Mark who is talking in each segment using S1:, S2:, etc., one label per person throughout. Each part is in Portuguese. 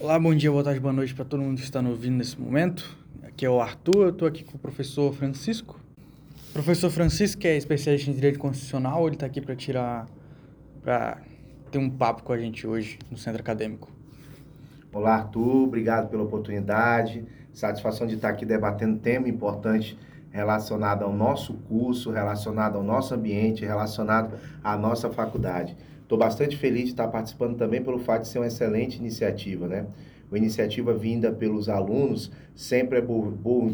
S1: Olá, bom dia, boa tarde, boa noite para todo mundo que está nos ouvindo nesse momento. Aqui é o Arthur, eu estou aqui com o professor Francisco. O professor Francisco que é especialista em Direito Constitucional, ele está aqui para tirar, para ter um papo com a gente hoje no Centro Acadêmico.
S2: Olá, Arthur, obrigado pela oportunidade. Satisfação de estar aqui debatendo tema importante relacionado ao nosso curso, relacionado ao nosso ambiente, relacionado à nossa faculdade. Estou bastante feliz de estar participando também pelo fato de ser uma excelente iniciativa, né? Uma iniciativa vinda pelos alunos sempre é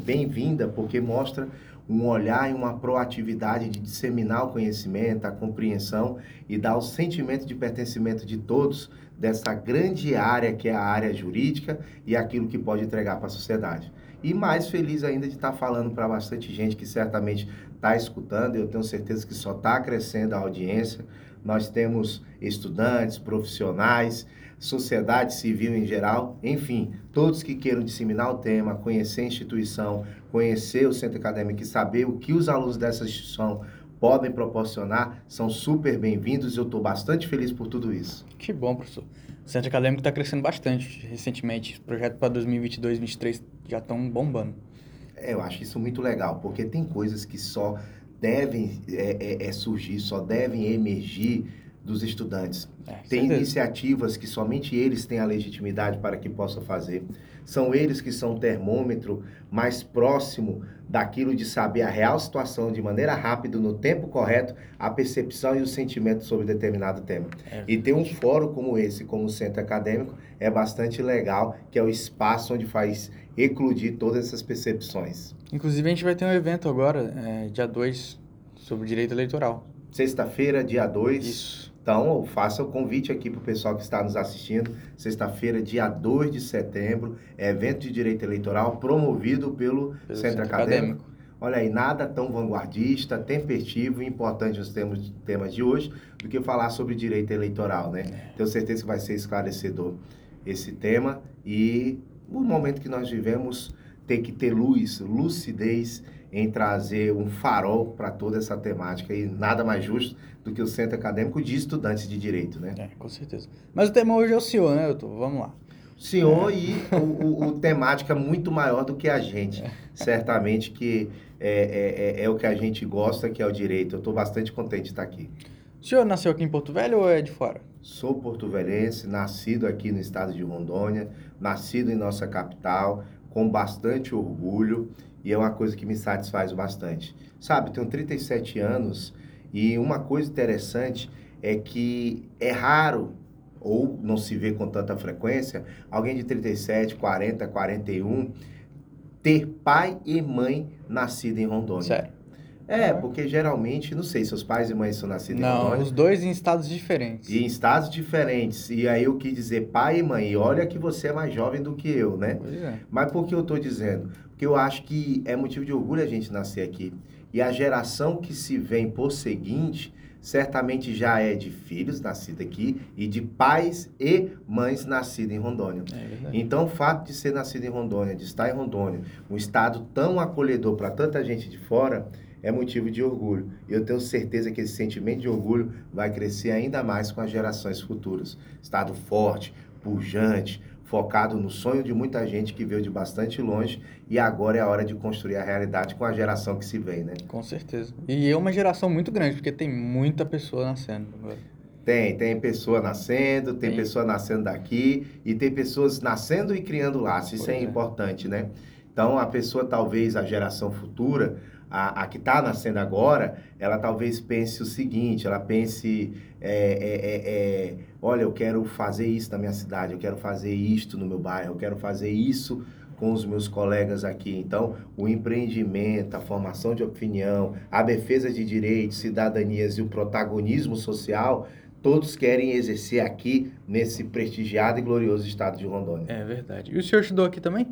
S2: bem-vinda porque mostra um olhar e uma proatividade de disseminar o conhecimento, a compreensão e dar o sentimento de pertencimento de todos dessa grande área que é a área jurídica e aquilo que pode entregar para a sociedade. E mais feliz ainda de estar falando para bastante gente que certamente está escutando, eu tenho certeza que só está crescendo a audiência. Nós temos estudantes, profissionais, sociedade civil em geral, enfim, todos que queiram disseminar o tema, conhecer a instituição, conhecer o centro acadêmico e saber o que os alunos dessa instituição podem proporcionar, são super bem-vindos e eu estou bastante feliz por tudo isso.
S1: Que bom, professor. O centro acadêmico está crescendo bastante recentemente. Projeto para 2022, 2023 já estão bombando.
S2: É, eu acho isso muito legal, porque tem coisas que só devem é, é, é surgir, só devem emergir dos estudantes. É, tem certeza. iniciativas que somente eles têm a legitimidade para que possam fazer. São eles que são o termômetro mais próximo daquilo de saber a real situação de maneira rápida, no tempo correto, a percepção e o sentimento sobre determinado tema. É, e ter um fórum como esse, como centro acadêmico, é bastante legal, que é o espaço onde faz eclodir todas essas percepções.
S1: Inclusive, a gente vai ter um evento agora, é, dia 2, sobre direito eleitoral.
S2: Sexta-feira, dia 2. Isso. Então, faça o convite aqui para o pessoal que está nos assistindo. Sexta-feira, dia 2 de setembro, é evento de direito eleitoral promovido pelo, pelo Centro, Centro Acadêmico. Acadêmico. Olha aí, nada tão vanguardista, tempestivo e importante nos temas, temas de hoje do que falar sobre direito eleitoral, né? É. Tenho certeza que vai ser esclarecedor esse tema e o momento que nós vivemos tem que ter luz, lucidez em trazer um farol para toda essa temática e nada mais justo do que o Centro Acadêmico de Estudantes de Direito, né?
S1: É, com certeza. Mas o tema hoje é o senhor, né, Doutor? Vamos lá.
S2: Senhor é. e o, o, o, temática muito maior do que a gente. É. Certamente que é, é, é, é, o que a gente gosta, que é o direito. Eu estou bastante contente de estar aqui.
S1: O senhor nasceu aqui em Porto Velho ou é de fora?
S2: Sou porto-velhense, nascido aqui no estado de Rondônia, nascido em nossa capital, com bastante orgulho e é uma coisa que me satisfaz bastante. Sabe, tenho 37 anos e uma coisa interessante é que é raro ou não se vê com tanta frequência alguém de 37, 40, 41 ter pai e mãe nascido em Rondônia.
S1: Sério?
S2: É, porque geralmente, não sei, seus pais e mães são nascidos
S1: não,
S2: em Rondônia.
S1: Não, os dois em estados diferentes.
S2: E em estados diferentes. E aí eu quis dizer pai e mãe. E olha que você é mais jovem do que eu, né?
S1: Pois é.
S2: Mas por que eu estou dizendo? Porque eu acho que é motivo de orgulho a gente nascer aqui. E a geração que se vem por seguinte, certamente já é de filhos nascidos aqui e de pais e mães nascidos em Rondônia.
S1: É
S2: então, o fato de ser nascido em Rondônia, de estar em Rondônia, um estado tão acolhedor para tanta gente de fora, é motivo de orgulho. E eu tenho certeza que esse sentimento de orgulho vai crescer ainda mais com as gerações futuras. Estado forte, pujante, focado no sonho de muita gente que veio de bastante longe e agora é a hora de construir a realidade com a geração que se vem, né?
S1: Com certeza. E é uma geração muito grande, porque tem muita pessoa nascendo agora.
S2: Tem, tem pessoa nascendo, tem, tem, pessoa nascendo daqui e tem pessoas nascendo e criando laços. Isso é, é importante, né? Então, a pessoa, talvez, a geração futura, a, a que está nascendo agora, ela talvez pense o seguinte, ela pense, é, é, é, é, olha, eu quero fazer isso na minha cidade, eu quero fazer isto no meu bairro, eu quero fazer isso com os meus colegas aqui. Então, o empreendimento, a formação de opinião, a defesa de direitos, cidadanias e o protagonismo social, todos querem exercer aqui nesse prestigiado e glorioso estado de Rondônia.
S1: É verdade. E o senhor estudou aqui também?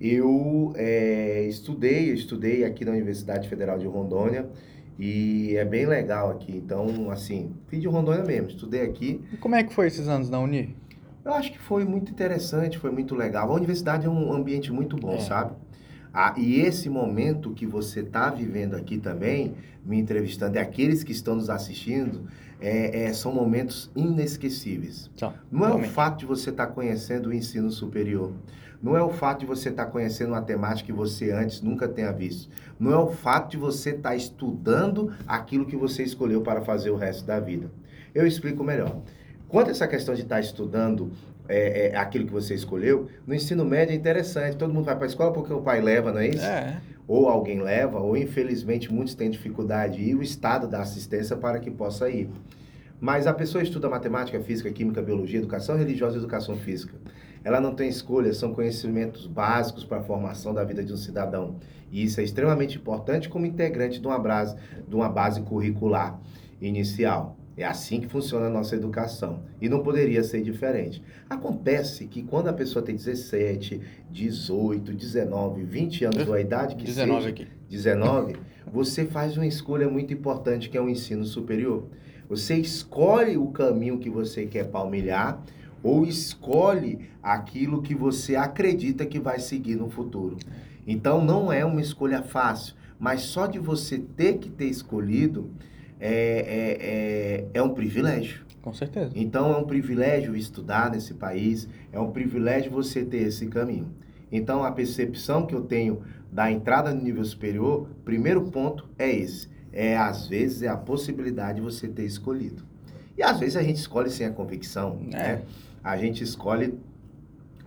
S2: Eu é, estudei, estudei aqui na Universidade Federal de Rondônia e é bem legal aqui. Então, assim, fui de Rondônia mesmo, estudei aqui.
S1: E como é que foi esses anos na Uni?
S2: Eu acho que foi muito interessante, foi muito legal. A universidade é um ambiente muito bom, é. sabe? Ah, e esse momento que você está vivendo aqui também, me entrevistando, e aqueles que estão nos assistindo, é, é, são momentos inesquecíveis. Não é
S1: realmente.
S2: o fato de você estar conhecendo o ensino superior. Não é o fato de você estar conhecendo uma temática que você antes nunca tenha visto. Não é o fato de você estar estudando aquilo que você escolheu para fazer o resto da vida. Eu explico melhor. Quanto a essa questão de estar estudando é, é, aquilo que você escolheu, no ensino médio é interessante. Todo mundo vai para a escola porque o pai leva, não é isso?
S1: É,
S2: ou alguém leva, ou infelizmente muitos têm dificuldade e o Estado dá assistência para que possa ir. Mas a pessoa estuda matemática, física, química, biologia, educação religiosa e educação física. Ela não tem escolha, são conhecimentos básicos para a formação da vida de um cidadão. E isso é extremamente importante como integrante de uma base, de uma base curricular inicial. É assim que funciona a nossa educação. E não poderia ser diferente. Acontece que quando a pessoa tem 17, 18, 19, 20 anos, ou a idade que
S1: 19
S2: seja,
S1: aqui.
S2: 19, você faz uma escolha muito importante que é o ensino superior. Você escolhe o caminho que você quer palmilhar ou escolhe aquilo que você acredita que vai seguir no futuro. Então não é uma escolha fácil, mas só de você ter que ter escolhido é, é, é, é um privilégio.
S1: Com certeza.
S2: Então é um privilégio estudar nesse país, é um privilégio você ter esse caminho. Então a percepção que eu tenho da entrada no nível superior, primeiro ponto é esse. É às vezes é a possibilidade de você ter escolhido. E às vezes a gente escolhe sem a convicção,
S1: É.
S2: né? A gente escolhe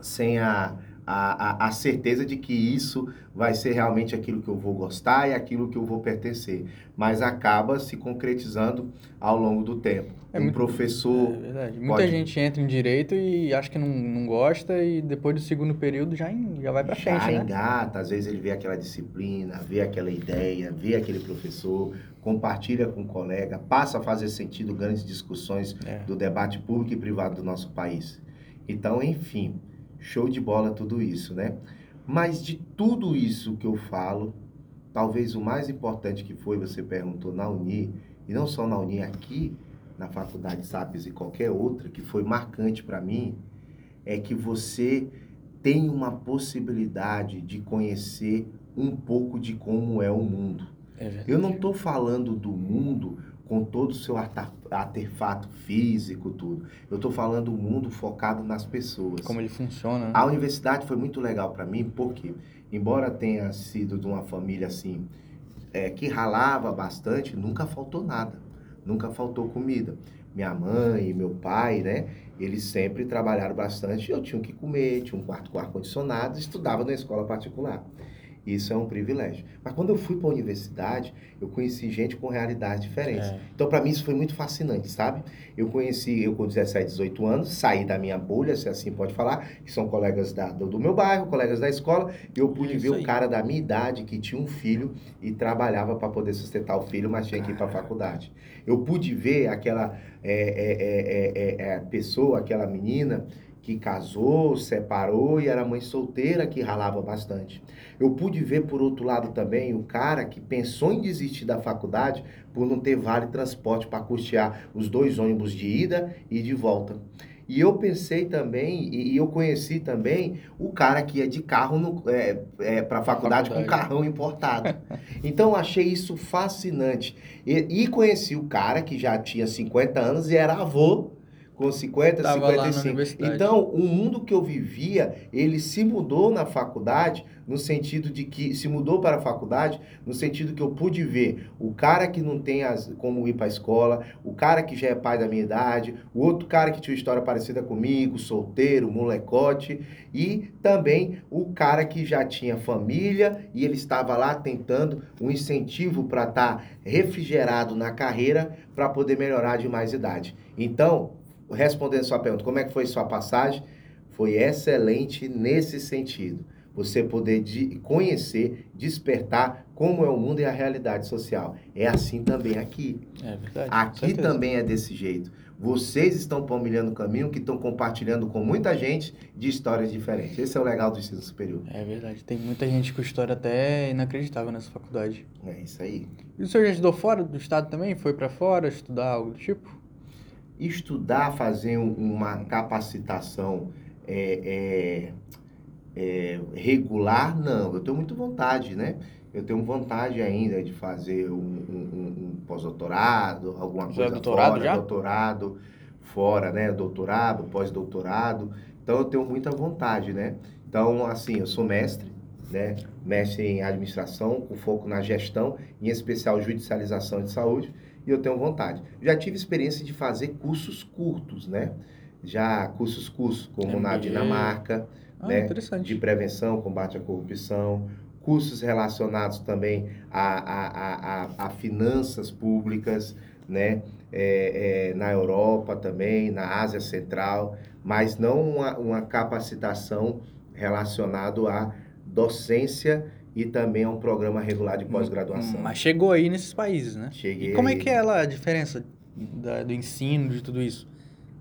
S2: sem a, a, a, a certeza de que isso vai ser realmente aquilo que eu vou gostar e aquilo que eu vou pertencer. Mas acaba se concretizando ao longo do tempo.
S1: É
S2: um
S1: muito-
S2: professor
S1: É verdade. Muita
S2: pode-
S1: gente entra em direito e acha que não, não gosta e depois do segundo período já, já vai
S2: já
S1: frente, né?
S2: engata, às vezes ele vê aquela disciplina, vê aquela ideia, vê aquele professor, compartilha com o colega, passa a fazer sentido grandes discussões
S1: É.
S2: do debate público e privado do nosso país. Então, enfim, show de bola tudo isso, né? Mas de tudo isso que eu falo, talvez o mais importante que foi, você perguntou na Uni, e não só na Uni, aqui na Faculdade SAPES e qualquer outra, que foi marcante para mim, é que você tem uma possibilidade de conhecer um pouco de como é o mundo.
S1: É.
S2: Eu não estou falando do mundo com todo o seu artefato físico, tudo. Eu estou falando do mundo focado nas pessoas.
S1: Como ele funciona, né?
S2: A universidade foi muito legal para mim, porque, embora tenha sido de uma família assim, é, que ralava bastante, nunca faltou nada. Nunca faltou comida. Minha mãe e meu pai, né? Eles sempre trabalharam bastante. Eu tinha o que comer, tinha um quarto com ar-condicionado, estudava na escola particular. Isso é um privilégio. Mas quando eu fui para a universidade, eu conheci gente com realidades diferentes.
S1: É.
S2: Então, para mim, isso foi muito fascinante, sabe? Eu conheci, eu com 17, 18 anos, saí da minha bolha, se assim pode falar, que são colegas da- do, do meu bairro, colegas da escola, e eu pude
S1: Isso
S2: ver
S1: aí.
S2: o cara da minha idade que tinha um filho e trabalhava para poder sustentar o filho, mas tinha que ir para a faculdade. Eu pude ver aquela é, é, é, é, é, pessoa, aquela menina que casou, separou e era mãe solteira que ralava bastante. Eu pude ver, por outro lado, também o cara que pensou em desistir da faculdade por não ter vale transporte para custear os dois ônibus de ida e de volta. E eu pensei também, e, eu conheci também o cara que ia de carro no, é, para a faculdade, com
S1: Faculdade.
S2: carrão importado. Então eu achei isso fascinante. E, e conheci o cara que já tinha 50 anos e era avô com 50,
S1: Tava lá na
S2: 55.
S1: universidade.
S2: Então, o mundo que eu vivia, ele se mudou na faculdade, no sentido de que se mudou para a faculdade, no sentido que eu pude ver o cara que não tem as, como ir para a escola, o cara que já é pai da minha idade, o outro cara que tinha uma história parecida comigo, solteiro, molecote, e também o cara que já tinha família e ele estava lá tentando um incentivo para estar refrigerado na carreira para poder melhorar de mais idade. Então, respondendo sua pergunta, como é que foi sua passagem? Foi excelente nesse sentido. Você poder de- conhecer, despertar como é o mundo e a realidade social. É assim também aqui.
S1: É verdade.
S2: Aqui também é desse jeito. Vocês estão palmilhando o caminho que estão compartilhando com muita gente de histórias diferentes. Esse é o legal do ensino superior.
S1: É verdade. Tem muita gente com história até inacreditável nessa faculdade.
S2: É isso aí.
S1: E o senhor já estudou fora do estado também? Foi pra fora estudar algo do tipo?
S2: Estudar, fazer um- uma capacitação é, é, é, regular, não. Eu tenho muita vontade, né? Eu tenho vontade ainda de fazer um, um, um pós-doutorado, alguma já coisa
S1: doutorado
S2: fora,
S1: já?
S2: doutorado fora, né? Doutorado, pós-doutorado. Então eu tenho muita vontade, né? Então, assim, eu sou mestre, né? Mestre em administração, com foco na gestão, em especial judicialização de saúde, e eu tenho vontade. Já tive experiência de fazer cursos curtos, né? Já cursos curtos, como na Dinamarca,
S1: Ah,
S2: né?
S1: interessante.
S2: de prevenção, combate à corrupção, cursos relacionados também a, a, a, a, a finanças públicas, né? É, é, na Europa também, na Ásia Central, mas não uma, uma capacitação relacionada à docência e também a um programa regular de pós-graduação.
S1: Hum, Mas chegou aí nesses países, né?
S2: Cheguei
S1: E como é que é lá a diferença da- do ensino, de tudo isso?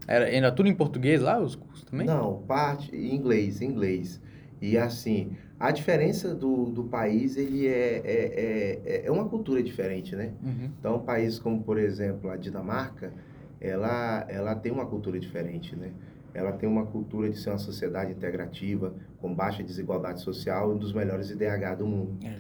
S1: Era, era tudo em português lá, os cursos também?
S2: Não, parte em inglês, inglês. E assim, a diferença do, do país, ele é, é, é, é uma cultura diferente, né?
S1: Uhum.
S2: Então, países como, por exemplo, a Dinamarca, ela, ela tem uma cultura diferente, né? Ela tem uma cultura de ser uma sociedade integrativa, com baixa desigualdade social, um dos melhores IDH do mundo.
S1: É.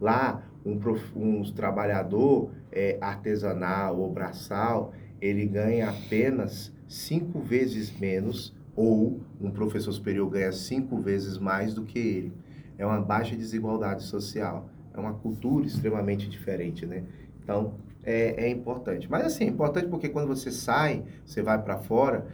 S2: Lá, um, prof- um trabalhador é, artesanal ou braçal, ele ganha apenas cinco vezes menos, ou um professor superior ganha cinco vezes mais do que ele. É uma baixa desigualdade social. É uma cultura extremamente diferente, né? Então, é, é importante. Mas, assim, é importante porque quando você sai, você vai para fora,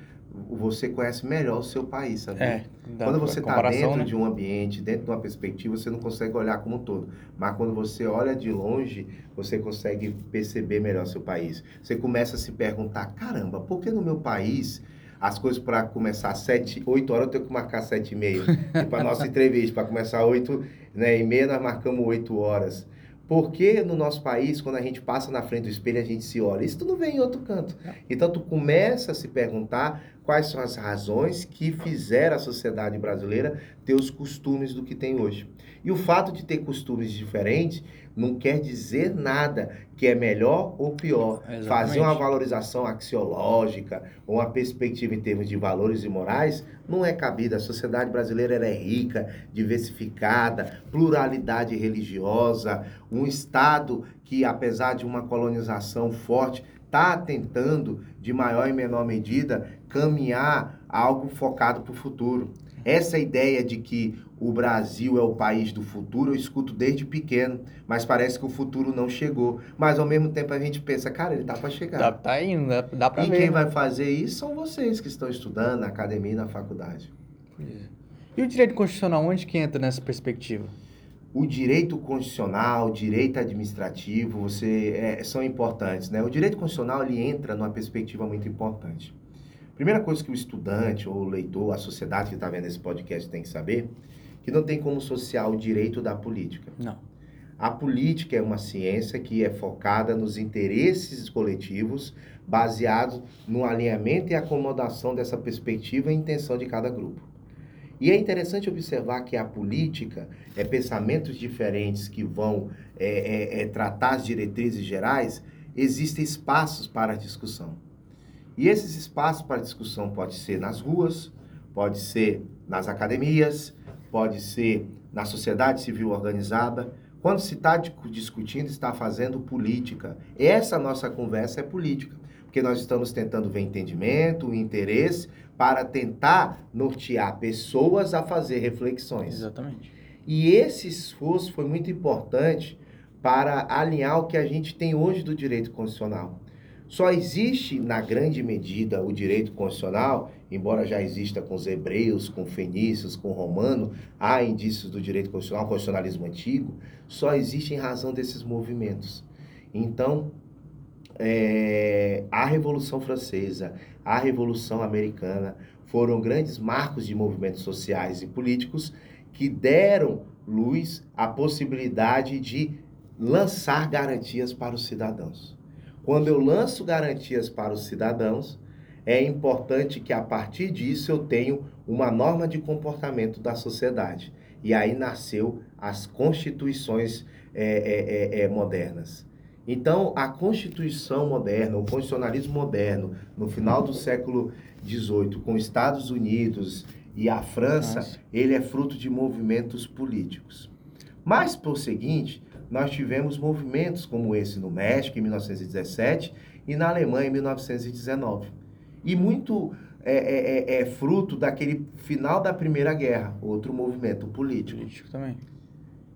S2: você conhece melhor o seu país, sabe?
S1: É,
S2: Quando você está dentro
S1: né?
S2: de um ambiente, dentro de uma perspectiva, você não consegue olhar como um todo. Mas quando você olha de longe, você consegue perceber melhor seu país. Você começa a se perguntar, caramba, por que no meu país as coisas para começar às 7, 8 horas eu tenho que marcar 7 e meia? e para nossa entrevista, para começar 8 né, e meia, nós marcamos 8 horas. Por que no nosso país, quando a gente passa na frente do espelho, a gente se olha? Isso tu não vem em outro canto. Então tu começa a se perguntar quais são as razões que fizeram a sociedade brasileira ter os costumes do que tem hoje. E o fato de ter costumes diferentes não quer dizer nada que é melhor ou pior.
S1: Exatamente.
S2: Fazer uma valorização axiológica, ou uma perspectiva em termos de valores e morais, não é cabida. A sociedade brasileira é rica, diversificada, pluralidade religiosa, um Estado que, apesar de uma colonização forte, está tentando, de maior e menor medida, caminhar algo focado para o futuro. Essa ideia de que o Brasil é o país do futuro, eu escuto desde pequeno, mas parece que o futuro não chegou. Mas ao mesmo tempo a gente pensa, cara, ele tá para chegar.
S1: Dá, tá indo, dá, dá pra
S2: e
S1: ver.
S2: quem
S1: né?
S2: vai fazer isso são vocês que estão estudando na academia e na faculdade.
S1: É. E o direito constitucional, onde que entra nessa perspectiva?
S2: O direito constitucional, o direito administrativo, você é, são importantes, né? O direito constitucional ele entra numa perspectiva muito importante. Primeira coisa que o estudante ou o leitor, a sociedade que está vendo esse podcast tem que saber, que não tem como associar o direito da política.
S1: Não.
S2: A política é uma ciência que é focada nos interesses coletivos, baseados no alinhamento e acomodação dessa perspectiva e intenção de cada grupo. E é interessante observar que a política é pensamentos diferentes que vão é, é, é, tratar as diretrizes gerais, existem espaços para discussão. E esses espaços para discussão pode ser nas ruas, pode ser nas academias, pode ser na sociedade civil organizada. Quando se está discutindo, está fazendo política. Essa nossa conversa é política, porque nós estamos tentando ver entendimento, interesse, para tentar nortear pessoas a fazer reflexões.
S1: Exatamente.
S2: E esse esforço foi muito importante para alinhar o que a gente tem hoje do direito constitucional. Só existe, na grande medida, o direito constitucional, embora já exista com os hebreus, com fenícios, com romano, há indícios do direito constitucional, constitucionalismo antigo, só existe em razão desses movimentos. Então, é, a Revolução Francesa, a Revolução Americana foram grandes marcos de movimentos sociais e políticos que deram luz à possibilidade de lançar garantias para os cidadãos. Quando eu lanço garantias para os cidadãos, é importante que a partir disso eu tenho uma norma de comportamento da sociedade. E aí nasceu as constituições é, é, é, modernas. Então, a Constituição moderna, o constitucionalismo moderno, no final do século XVIII, com Estados Unidos e a França, Nossa. ele é fruto de movimentos políticos. Mas, por seguinte, nós tivemos movimentos como esse no México, em 1917, e na Alemanha, em 1919. E muito é, é, é, é fruto daquele final da Primeira Guerra, outro movimento político.
S1: Político também.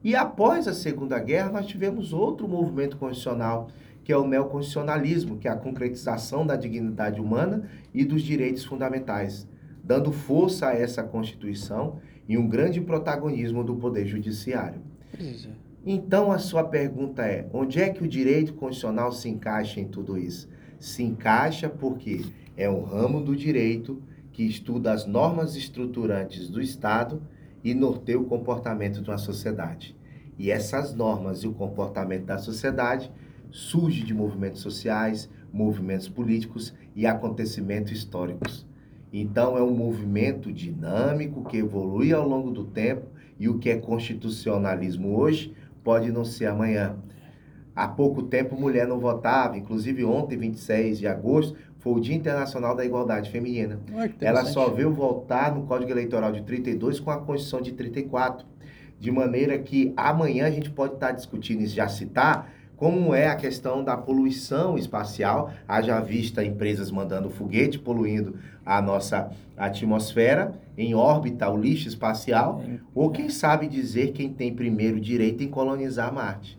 S2: E após a Segunda Guerra, nós tivemos outro movimento constitucional, que é o neoconstitucionalismo, que é a concretização da dignidade humana e dos direitos fundamentais, dando força a essa Constituição e um grande protagonismo do Poder Judiciário. Então, a sua pergunta é: onde é que o direito constitucional se encaixa em tudo isso? Se encaixa porque é um ramo do direito que estuda as normas estruturantes do Estado e norteia o comportamento de uma sociedade. E essas normas e o comportamento da sociedade surge de movimentos sociais, movimentos políticos e acontecimentos históricos. Então é um movimento dinâmico que evolui ao longo do tempo e o que é constitucionalismo hoje pode não ser amanhã. Há pouco tempo mulher não votava, inclusive ontem, 26 de agosto, foi o Dia Internacional da Igualdade Feminina. Ela só veio votar no Código Eleitoral de 32 com a Constituição de 34. De maneira que amanhã a gente pode estar discutindo isso, já citar, como é a questão da poluição espacial, haja vista empresas mandando foguete poluindo a nossa atmosfera em órbita, o lixo espacial, ou quem sabe dizer quem tem primeiro direito em colonizar Marte.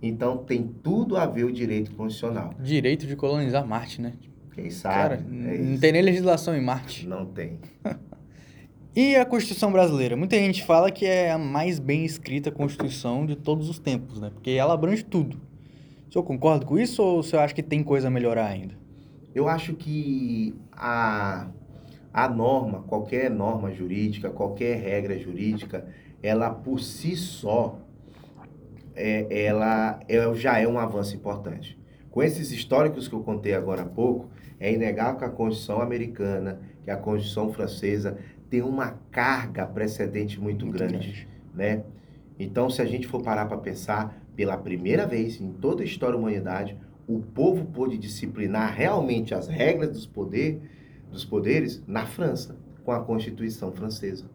S2: Então tem tudo a ver o direito constitucional.
S1: Direito de colonizar Marte, né?
S2: Quem sabe? Cara,
S1: é não tem nem legislação em Marte.
S2: Não tem.
S1: e a Constituição brasileira? Muita gente fala que é a mais bem escrita Constituição de todos os tempos, né? Porque ela abrange tudo. O senhor concorda com isso ou o senhor acha que tem coisa a melhorar ainda?
S2: Eu acho que a, a norma, qualquer norma jurídica, qualquer regra jurídica, ela por si só, é, ela, ela já é um avanço importante. Com esses históricos que eu contei agora há pouco, é inegável que a Constituição americana, que a Constituição francesa tem uma carga precedente muito, muito grande, grande, né? Então, se a gente for parar para pensar, pela primeira vez em toda a história da humanidade, o povo pôde disciplinar realmente as regras dos, poder, dos poderes na França, com a Constituição francesa.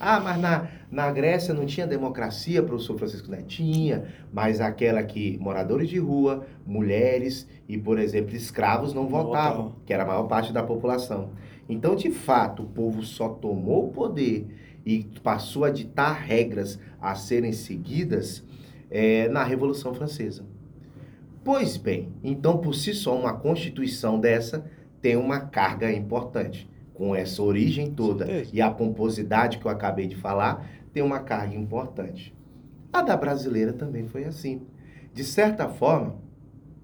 S2: Ah, mas na, na Grécia não tinha democracia, professor Francisco Neto? Tinha, mas aquela que moradores de rua, mulheres e, por exemplo, escravos não, não votavam, votavam, que era a maior parte da população. Então, de fato, o povo só tomou o poder e passou a ditar regras a serem seguidas é, na Revolução Francesa. Pois bem, então por si só uma constituição dessa tem uma carga importante. Com essa origem toda e a pomposidade que eu acabei de falar, tem uma carga importante. A da brasileira também foi assim. De certa forma,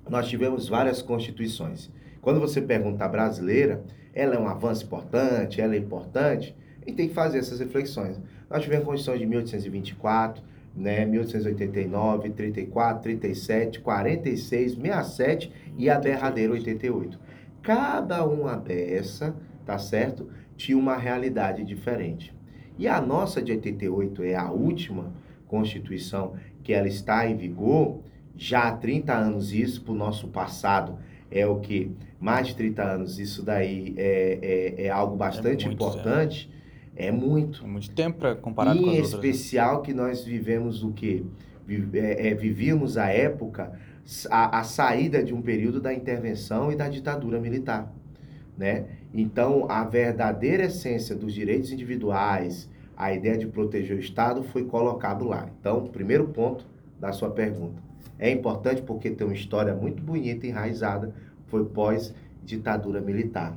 S2: nós tivemos várias constituições. Quando você pergunta a brasileira, ela é um avanço importante, ela é importante, e tem que fazer essas reflexões. Nós tivemos a Constituição de 1824, né, 1889, 34, 37, 46, 67 e a derradeira 88. Cada uma dessa, tá certo? Tinha uma realidade diferente. E a nossa de 88 é a última Constituição que ela está em vigor, já há 30 anos isso, para o nosso passado, é o que? Mais de 30 anos, isso daí é, é, é algo bastante é importante. É muito.
S1: É muito tempo para comparado
S2: em
S1: com as
S2: outras. Em né? especial que nós vivemos o quê? É, é, vivíamos a época, a, a saída de um período da intervenção e da ditadura militar. Né? Então, a verdadeira essência dos direitos individuais, a ideia de proteger o Estado foi colocado lá. Então, primeiro ponto da sua pergunta. É importante porque tem uma história muito bonita, enraizada, foi pós-ditadura militar.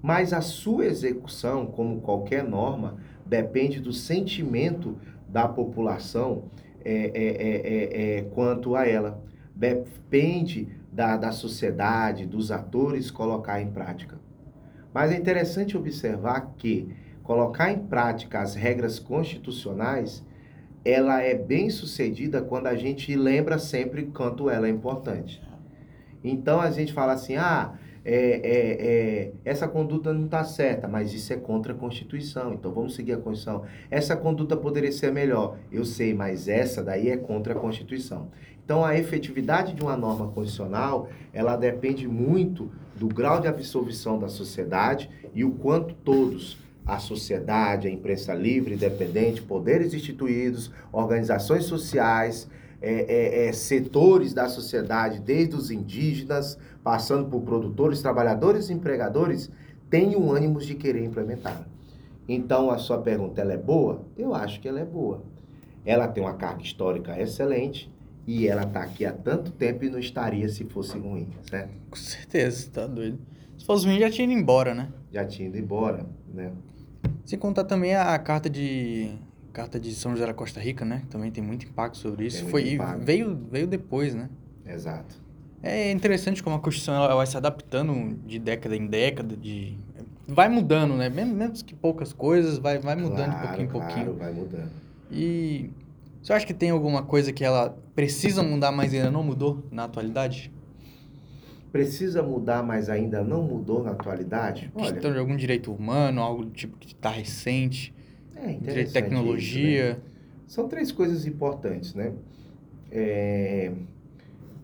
S2: Mas a sua execução, como qualquer norma, depende do sentimento da população é, é, é, é, quanto a ela. Depende da, da sociedade, dos atores colocar em prática. Mas é interessante observar que colocar em prática as regras constitucionais, ela é bem sucedida quando a gente lembra sempre quanto ela é importante. Então a gente fala assim, ah, é, é, é, essa conduta não está certa, mas isso é contra a Constituição, então vamos seguir a Constituição. Essa conduta poderia ser melhor, eu sei, mas essa daí é contra a Constituição. Então a efetividade de uma norma constitucional, ela depende muito do grau de absorção da sociedade e o quanto todos a sociedade, a imprensa livre, independente, poderes instituídos, organizações sociais, é, é, é, setores da sociedade, desde os indígenas, passando por produtores, trabalhadores e empregadores, têm o ânimo de querer implementar. Então, a sua pergunta, ela é boa? Eu acho que ela é boa. Ela tem uma carga histórica excelente e ela está aqui há tanto tempo e não estaria se fosse ruim, certo?
S1: Com certeza, tá doido. Se fosse ruim, já tinha ido embora, né?
S2: Já tinha ido embora, né?
S1: Sem contar também a carta de carta de São José da Costa Rica, né? Também tem muito impacto sobre isso. Foi veio veio depois, né?
S2: Exato.
S1: É interessante como a Constituição ela vai se adaptando de década em década, de vai mudando, né? Menos que poucas coisas, vai vai mudando
S2: claro,
S1: de pouquinho em
S2: claro,
S1: pouquinho.
S2: vai mudando.
S1: E você acha que tem alguma coisa que ela precisa mudar, mas ainda não mudou na atualidade?
S2: Precisa mudar, mas ainda não mudou na atualidade?
S1: Olha, questão de algum direito humano, algo do tipo que está recente.
S2: É,
S1: direito de tecnologia.
S2: Isso, né? São três coisas importantes, né? É...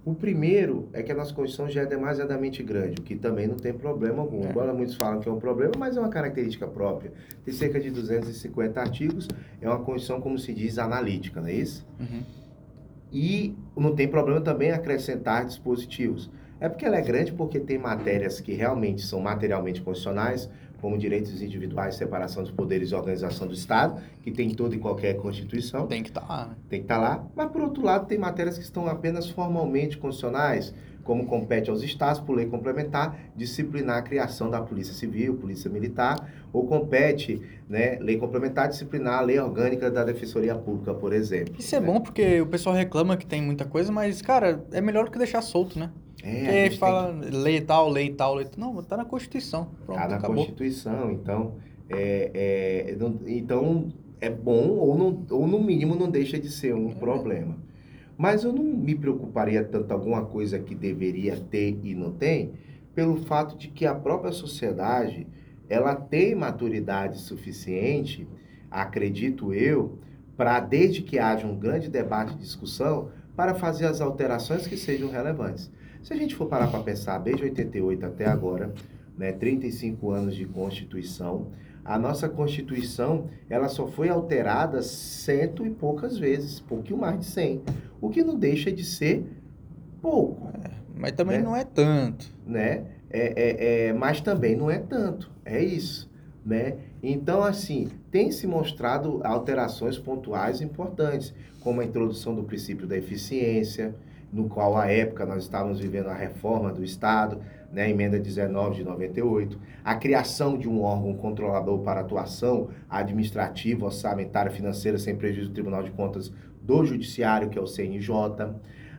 S2: O primeiro é que a nossa Constituição já é demasiadamente grande, o que também não tem problema algum. É. Embora muitos falam que é um problema, mas é uma característica própria. Tem cerca de 250 artigos, é uma Constituição, como se diz, analítica, não é isso?
S1: Uhum.
S2: E não tem problema também acrescentar dispositivos. É porque ela é grande porque tem matérias que realmente são materialmente constitucionais, como direitos individuais, separação dos poderes e organização do Estado, que tem toda e qualquer Constituição.
S1: Tem que estar tá lá, né?
S2: Tem que estar tá lá. Mas, por outro lado, tem matérias que estão apenas formalmente constitucionais, como compete aos Estados, por lei complementar, disciplinar a criação da Polícia Civil, Polícia Militar, ou compete, né, lei complementar, disciplinar a lei orgânica da Defensoria Pública, por exemplo.
S1: Isso né? é bom porque o pessoal reclama que tem muita coisa, mas, cara, é melhor do que deixar solto, né? É, Porque fala que... lei tal, lei tal, lei tal. Não, tá na Constituição. Pronto,
S2: tá na
S1: acabou.
S2: Constituição, então é, é, não, então é bom ou, não, ou no mínimo não deixa de ser um é. problema. Mas eu não me preocuparia tanto alguma coisa que deveria ter e não tem, pelo fato de que a própria sociedade ela tem maturidade suficiente, acredito eu, para desde que haja um grande debate e discussão, para fazer as alterações que sejam relevantes. Se a gente for parar para pensar, desde 88 até agora, né, 35 anos de Constituição, a nossa Constituição ela só foi alterada cento e poucas vezes, pouquinho mais de 100, o que não deixa de ser pouco.
S1: É, mas também né? não é tanto.
S2: Né? É, é, é, mas também não é tanto, é isso. Né? Então, assim, tem se mostrado alterações pontuais importantes, como a introdução do princípio da eficiência, no qual, à época, nós estávamos vivendo a reforma do Estado, né, a emenda 19 de 98, a criação de um órgão controlador para atuação administrativa, orçamentária, financeira, sem prejuízo do Tribunal de Contas do Judiciário, que é o CNJ,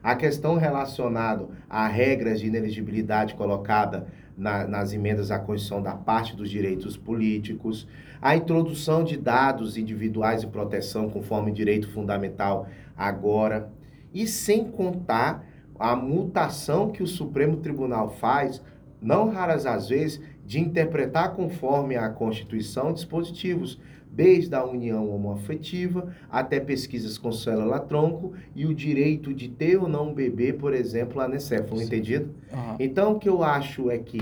S2: a questão relacionada a regras de ineligibilidade colocada na, nas emendas à Constituição da parte dos direitos políticos, a introdução de dados individuais de proteção conforme direito fundamental agora, e sem contar a mutação que o Supremo Tribunal faz, não raras às vezes, de interpretar conforme a Constituição dispositivos, desde a união homoafetiva até pesquisas com célula-tronco e o direito de ter ou não um bebê, por exemplo, anencéfalo, entendido? Uhum. Então, o que eu acho é que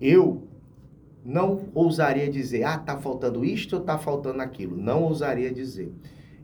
S2: eu não ousaria dizer, ah, tá faltando isto ou tá faltando aquilo. Não ousaria dizer.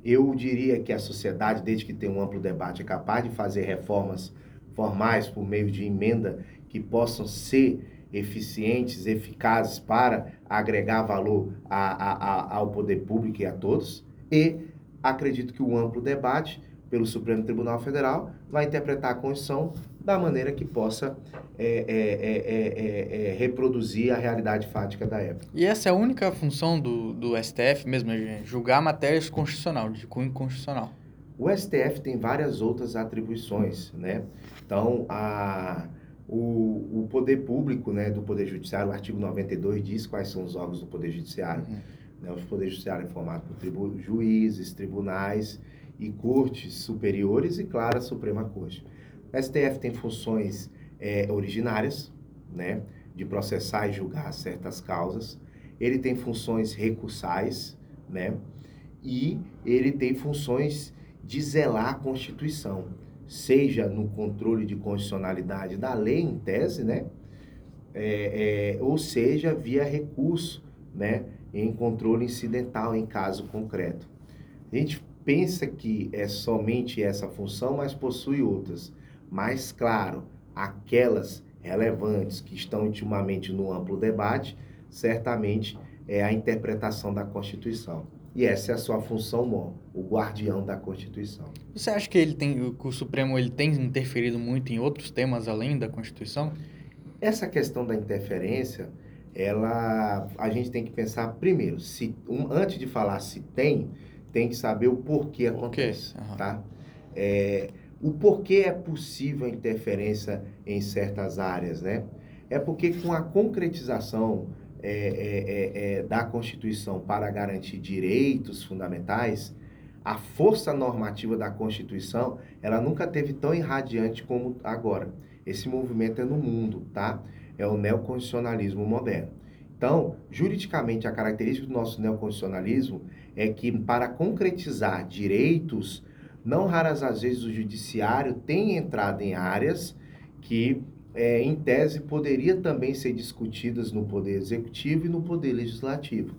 S2: Eu diria que a sociedade, desde que tem um amplo debate, é capaz de fazer reformas formais por meio de emenda que possam ser eficientes, eficazes para agregar valor a, a, a, ao poder público e a todos. E acredito que o amplo debate pelo Supremo Tribunal Federal vai interpretar a Constituição da maneira que possa é, é, é, reproduzir a realidade fática da época.
S1: E essa é a única função do, do STF mesmo, julgar matérias constitucional, de cunho constitucional?
S2: O STF tem várias outras atribuições, né? Então, a, o, o poder público né, do Poder Judiciário, o artigo 92 diz quais são os órgãos do Poder Judiciário. Uhum. Né? O Poder Judiciário é formado por tribu juízes, tribunais e cortes superiores e, claro, a Suprema Corte. O STF tem funções é, originárias, né, de processar e julgar certas causas. Ele tem funções recursais, né, e ele tem funções de zelar a Constituição, seja no controle de constitucionalidade da lei em tese, né, é, é, ou seja via recurso, né, em controle incidental em caso concreto. A gente pensa que é somente essa função, mas possui outras. Mas, claro, aquelas relevantes que estão intimamente no amplo debate, certamente é a interpretação da Constituição. E essa é a sua função maior, o guardião da Constituição.
S1: Você acha que ele tem, que o Supremo ele tem interferido muito em outros temas além da Constituição?
S2: Essa questão da interferência, ela, a gente tem que pensar primeiro, se um, antes de falar se tem, tem que saber o porquê acontece, uhum. tá? É, o porquê é possível a interferência em certas áreas, né? É porque com a concretização é, é, é, é, da Constituição para garantir direitos fundamentais, a força normativa da Constituição, ela nunca teve tão irradiante como agora. Esse movimento é no mundo, tá? É o neoconstitucionalismo moderno. Então, juridicamente, a característica do nosso neoconstitucionalismo é que, para concretizar direitos, não raras às vezes o judiciário tem entrado em áreas que é, em tese, poderia também ser discutidas no Poder Executivo e no Poder Legislativo.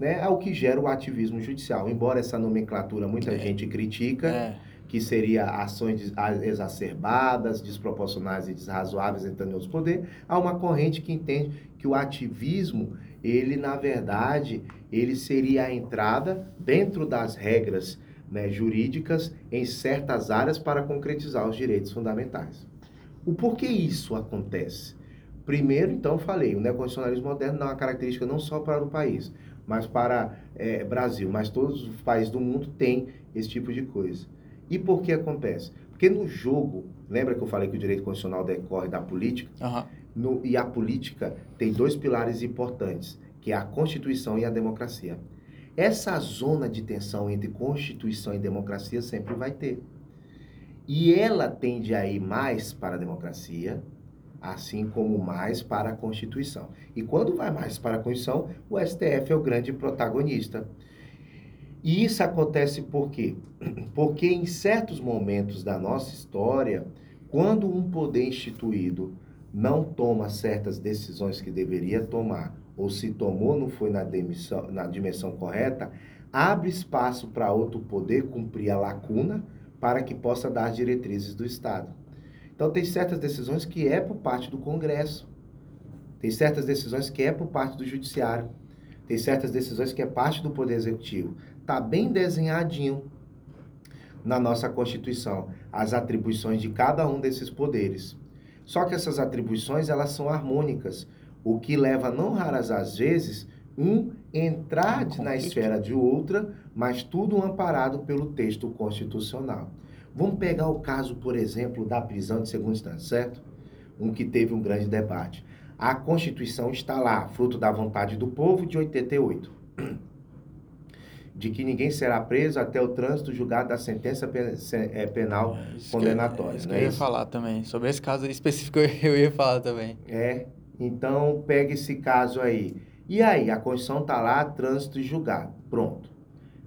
S2: Né? É o que gera o ativismo judicial. Embora essa nomenclatura muita é. gente critica, é. que seria ações exacerbadas, desproporcionais e desrazoáveis entrando os poderes, há uma corrente que entende que o ativismo, ele na verdade, ele seria a entrada dentro das regras né, jurídicas em certas áreas para concretizar os direitos fundamentais. O porquê isso acontece? Primeiro, então, falei, o neoconstitucionalismo moderno não é uma característica não só para o país, mas para é, Brasil, mas todos os países do mundo têm esse tipo de coisa. E por que acontece? Porque no jogo, lembra que eu falei que o direito constitucional decorre da política? Uhum. No, e a política tem dois pilares importantes, que é a Constituição e a democracia. Essa zona de tensão entre Constituição e democracia sempre vai ter. E ela tende a ir mais para a democracia, assim como mais para a Constituição. E quando vai mais para a Constituição, o STF é o grande protagonista. E isso acontece por quê? Porque em certos momentos da nossa história, quando um poder instituído não toma certas decisões que deveria tomar, ou se tomou não foi na, demissão, na dimensão correta, abre espaço para outro poder cumprir a lacuna para que possa dar as diretrizes do Estado. Então, tem certas decisões que é por parte do Congresso, tem certas decisões que é por parte do Judiciário, tem certas decisões que é parte do Poder Executivo. Está bem desenhadinho na nossa Constituição as atribuições de cada um desses poderes. Só que essas atribuições elas são harmônicas, o que leva não raras às vezes um entrar na esfera de outra, mas tudo amparado pelo texto constitucional. Vamos pegar o caso, por exemplo, da prisão de segunda instância, certo? Um que teve um grande debate. A Constituição está lá, fruto da vontade do povo de 88. De que ninguém será preso até o trânsito julgado da sentença é, penal é, condenatória.
S1: Isso que eu ia falar também. Sobre esse caso específico eu ia falar também.
S2: É, então pega esse caso aí e aí, a Constituição está lá, trânsito e julgado. Pronto.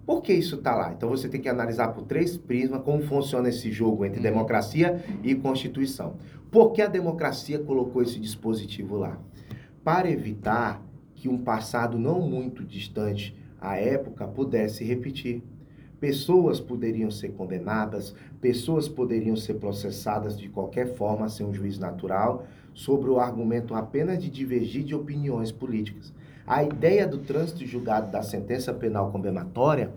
S2: Por que isso está lá? Então você tem que analisar por três prismas como funciona esse jogo entre uhum. democracia e Constituição. Por que a democracia colocou esse dispositivo lá? Para evitar que um passado não muito distante à época pudesse repetir. Pessoas poderiam ser condenadas, pessoas poderiam ser processadas de qualquer forma sem um juiz natural, sobre o argumento apenas de divergir de opiniões políticas. A ideia do trânsito julgado da sentença penal condenatória,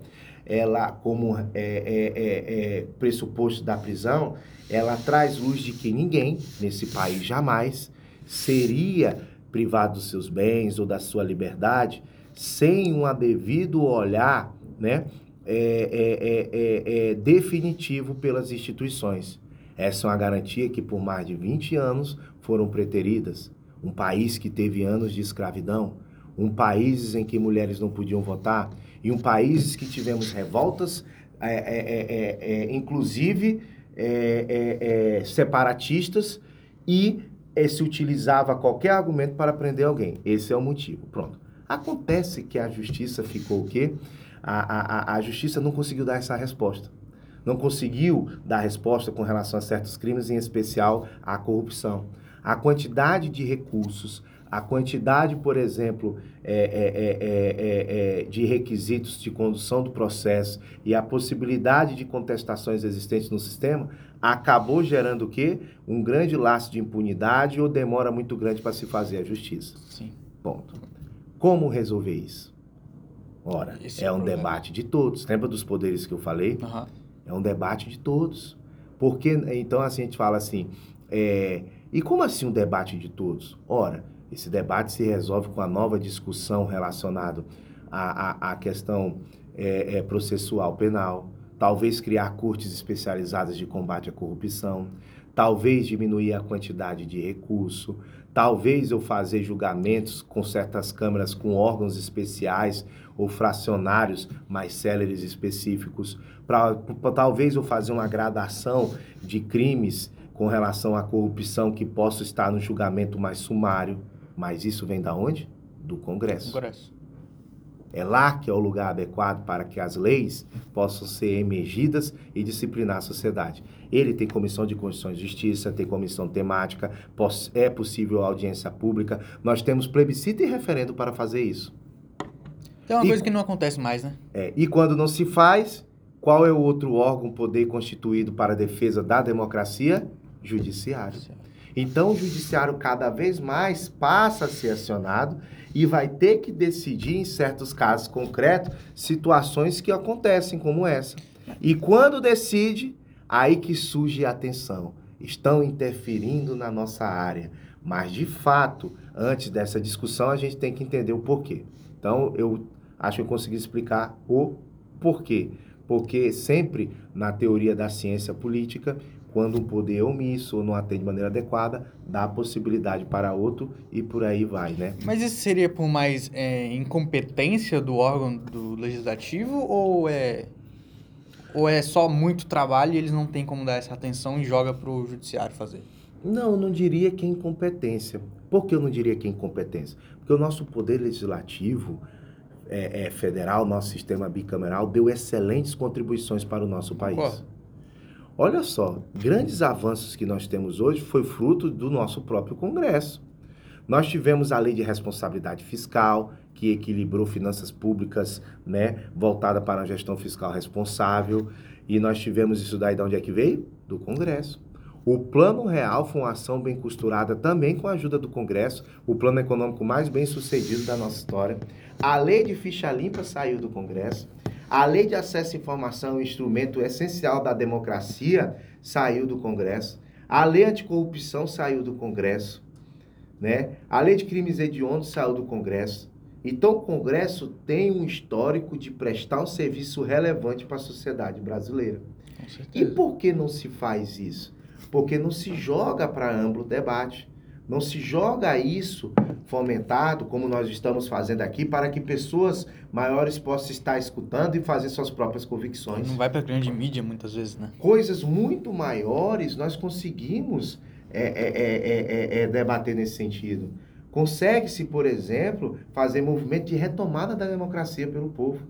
S2: ela como é, é, é, é, pressuposto da prisão, ela traz luz de que ninguém nesse país jamais seria privado dos seus bens ou da sua liberdade sem um devido olhar, né, é, é, é, definitivo pelas instituições. Essa é uma garantia que por mais de 20 anos foram preteridas. Um país que teve anos de escravidão, um país em que mulheres não podiam votar, e um país que tivemos revoltas, é, é, é, é inclusive é, é, separatistas, e se utilizava qualquer argumento para prender alguém. Esse é o motivo. Pronto. Acontece que a justiça ficou o quê? A, a, a justiça não conseguiu dar essa resposta. Não conseguiu dar resposta com relação a certos crimes, em especial à corrupção. A quantidade de recursos, a quantidade, por exemplo, é, é, é, de requisitos de condução do processo e a possibilidade de contestações existentes no sistema acabou gerando o quê? Um grande laço de impunidade ou demora muito grande para se fazer a justiça.
S1: Sim.
S2: Ponto. Como resolver isso? Ora, Esse é um problema. debate de todos. Lembra dos poderes que eu falei?
S1: Uhum.
S2: É um debate de todos. Porque, então, assim, a gente fala assim, é, e como assim um debate de todos? Ora, esse debate se resolve com a nova discussão relacionada à, à, à questão é, é, processual penal, talvez criar cortes especializadas de combate à corrupção, talvez diminuir a quantidade de recurso, talvez eu fazer julgamentos com certas câmaras com órgãos especiais ou fracionários mais céleres específicos, pra, pra, talvez eu fazer uma gradação de crimes com relação à corrupção que possa estar no julgamento mais sumário. Mas isso vem da onde? Do Congresso.
S1: Congresso.
S2: É lá que é o lugar adequado para que as leis possam ser emergidas e disciplinar a sociedade. Ele tem comissão de Constituição e Justiça, tem comissão temática, é possível audiência pública. Nós temos plebiscito e referendo para fazer isso.
S1: É uma e, coisa que não acontece mais, né?
S2: É, e quando não se faz, qual é o outro órgão, poder constituído para a defesa da democracia? Judiciário. Então, o judiciário cada vez mais passa a ser acionado e vai ter que decidir, em certos casos concretos, situações que acontecem como essa. E quando decide, aí que surge a atenção. Estão interferindo na nossa área. Mas, de fato, antes dessa discussão, a gente tem que entender o porquê. Então, eu acho que eu consegui explicar o porquê. Porque sempre, na teoria da ciência política, quando um poder é omisso ou não atende de maneira adequada, dá possibilidade para outro e por aí vai, né?
S1: Mas isso seria por mais é, incompetência do órgão do legislativo ou é ou é só muito trabalho e eles não têm como dar essa atenção e joga para o judiciário fazer?
S2: Não, eu não diria que é incompetência. Por que eu não diria que é incompetência? Porque o nosso poder legislativo é, é federal, nosso sistema bicameral, deu excelentes contribuições para o nosso país. Concordo. Olha só, grandes avanços que nós temos hoje foi fruto do nosso próprio Congresso. Nós tivemos a lei de responsabilidade fiscal, que equilibrou finanças públicas, né, voltada para a gestão fiscal responsável, e nós tivemos isso daí de onde é que veio? Do Congresso. O Plano Real foi uma ação bem costurada também com a ajuda do Congresso, o plano econômico mais bem sucedido da nossa história. A lei de ficha limpa saiu do Congresso. A lei de acesso à informação, um instrumento essencial da democracia, saiu do Congresso. A lei anticorrupção saiu do Congresso. Né? A lei de crimes hediondos saiu do Congresso. Então, o Congresso tem um histórico de prestar um serviço relevante para a sociedade brasileira. E por que não se faz isso? Porque não se joga para amplo debate. Não se joga isso fomentado, como nós estamos fazendo aqui, para que pessoas maiores possam estar escutando e fazer suas próprias convicções.
S1: Não vai para a grande mídia muitas vezes, né?
S2: Coisas muito maiores nós conseguimos é, é, é, debater nesse sentido. Consegue-se, por exemplo, fazer movimento de retomada da democracia pelo povo.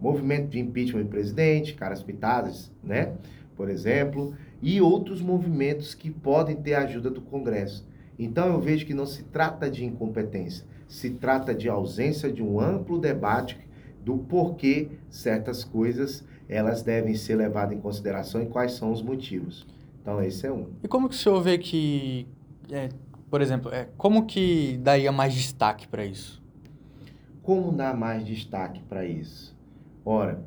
S2: Movimento de impeachment do presidente, caras pitadas, né? Por exemplo, e outros movimentos que podem ter a ajuda do Congresso. Então eu vejo que não se trata de incompetência, se trata de ausência de um amplo debate do porquê certas coisas elas devem ser levadas em consideração e quais são os motivos. Então esse é um.
S1: E como que o senhor vê que, é, por exemplo, é, como que daria mais destaque para isso?
S2: Como dar mais destaque para isso? Ora,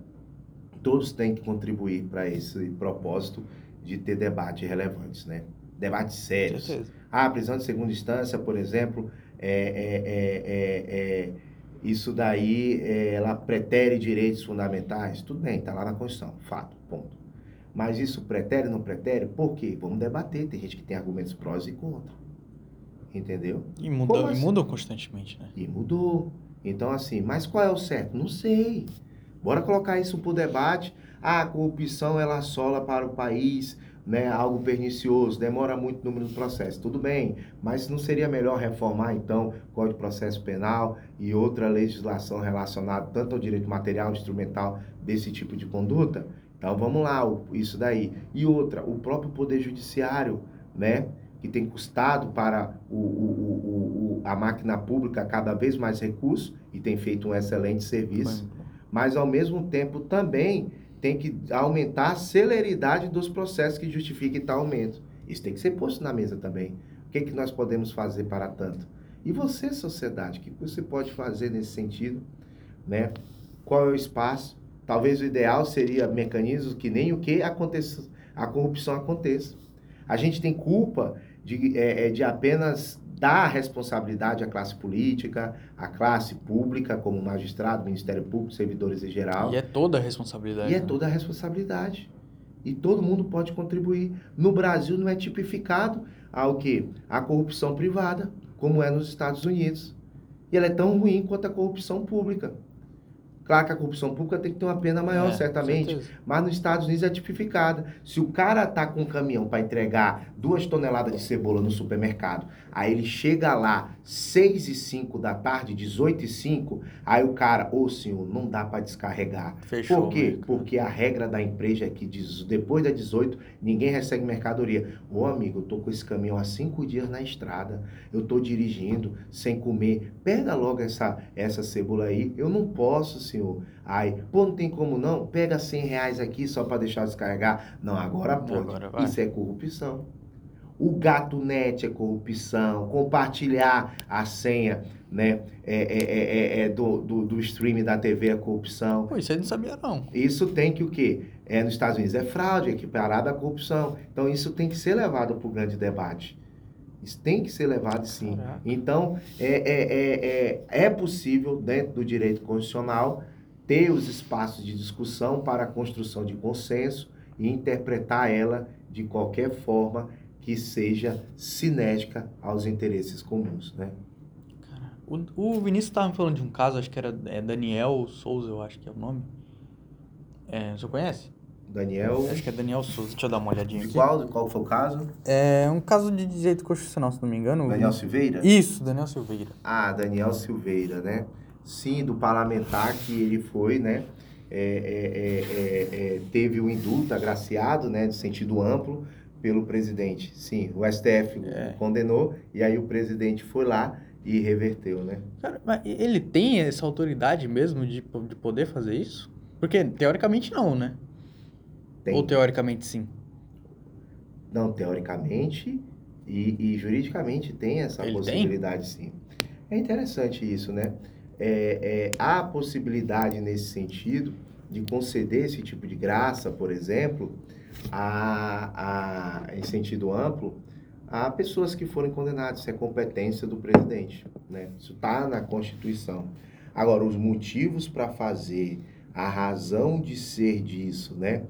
S2: todos têm que contribuir para esse propósito de ter debates relevantes, né? Debates sérios. Certeza a prisão de segunda instância, por exemplo, é, é, é, é isso daí, ela pretere direitos fundamentais. Tudo bem, está lá na Constituição, fato, ponto. Mas isso pretere ou não pretere? Por quê? Vamos debater. Tem gente que tem argumentos prós e contra. Entendeu?
S1: E, muda, assim? e mudam constantemente, né?
S2: E mudou. Então, assim, mas qual é o certo? Não sei. Bora colocar isso para o debate. Ah, a corrupção ela assola para o país né, algo pernicioso, demora muito no número do processo. Tudo bem, mas não seria melhor reformar, então, o Código de Processo Penal e outra legislação relacionada tanto ao direito material e instrumental desse tipo de conduta? Então, vamos lá, isso daí. E outra, o próprio Poder Judiciário, né, que tem custado para o, o, o, a máquina pública cada vez mais recursos e tem feito um excelente serviço, mas ao mesmo tempo também tem que aumentar a celeridade dos processos que justifiquem tal aumento. Isso tem que ser posto na mesa também. O que, é que nós podemos fazer para tanto? E você, sociedade, o que você pode fazer nesse sentido? Né? Qual é o espaço? Talvez o ideal seria mecanismos que nem o que aconteça, a corrupção aconteça. A gente tem culpa de, é, é, de apenas a responsabilidade à classe política, à classe pública, como magistrado, Ministério Público, servidores em geral.
S1: E é toda a responsabilidade.
S2: E é né? toda a responsabilidade. E todo mundo pode contribuir. No Brasil não é tipificado ao que? A corrupção privada, como é nos Estados Unidos. E ela é tão ruim quanto a corrupção pública. Claro que a corrupção pública tem que ter uma pena maior, é, certamente, mas nos Estados Unidos é tipificada. Se o cara tá com um caminhão para entregar duas toneladas de cebola no supermercado, aí ele chega lá 6 e 5 da tarde, 18 e 5, aí o cara, ô oh, senhor, não dá para descarregar. Fechou. Por quê? Porque a regra da empresa é que depois das 18 ninguém recebe mercadoria. Ô amigo, eu tô com esse caminhão há cinco dias na estrada, eu tô dirigindo sem comer, pega logo essa, essa cebola aí, eu não posso, senhor. Aí, pô, não tem como não? Pega 100 reais aqui só para deixar descarregar. Não, agora pode. Agora Isso é corrupção. O gato net é corrupção. Compartilhar a senha né, é, é, é, é do, do, do streaming da TV é corrupção.
S1: Pô, isso aí não sabia não.
S2: Isso tem que o quê? É, nos Estados Unidos é fraude, é equiparado à corrupção. Então, isso tem que ser levado para o grande debate. Isso tem que ser levado sim. Caraca. Então, é, é, é, é, é possível, dentro do direito constitucional, ter os espaços de discussão para a construção de consenso e interpretar ela de qualquer forma que seja cinética aos interesses comuns, né?
S1: O, o Vinícius estava me falando de um caso, acho que era é Daniel Souza, eu acho que é o nome. É, você conhece?
S2: Daniel.
S1: Acho que é Daniel Souza, deixa eu dar uma olhadinha aqui.
S2: Qual, qual foi o caso?
S1: É um caso de direito constitucional, se não me engano.
S2: Daniel Silveira?
S1: Isso, Daniel Silveira.
S2: Ah, Daniel Silveira, né? Sim, do parlamentar que ele foi, né? É, é, é, teve o indulto agraciado, né? De sentido amplo, pelo presidente. Sim, o STF condenou e aí o presidente foi lá e reverteu, né?
S1: Cara, mas ele tem essa autoridade mesmo de, de poder fazer isso? Porque teoricamente não, né? Tem. Ou teoricamente sim?
S2: Não, teoricamente e, e juridicamente tem essa Ele possibilidade tem? sim. É interessante isso, né? É, é, há possibilidade nesse sentido de conceder esse tipo de graça, por exemplo, a, a, em sentido amplo, a pessoas que forem condenadas. Isso é competência do presidente. Né? Isso está na Constituição. Agora, os motivos para fazer, a razão de ser disso, né?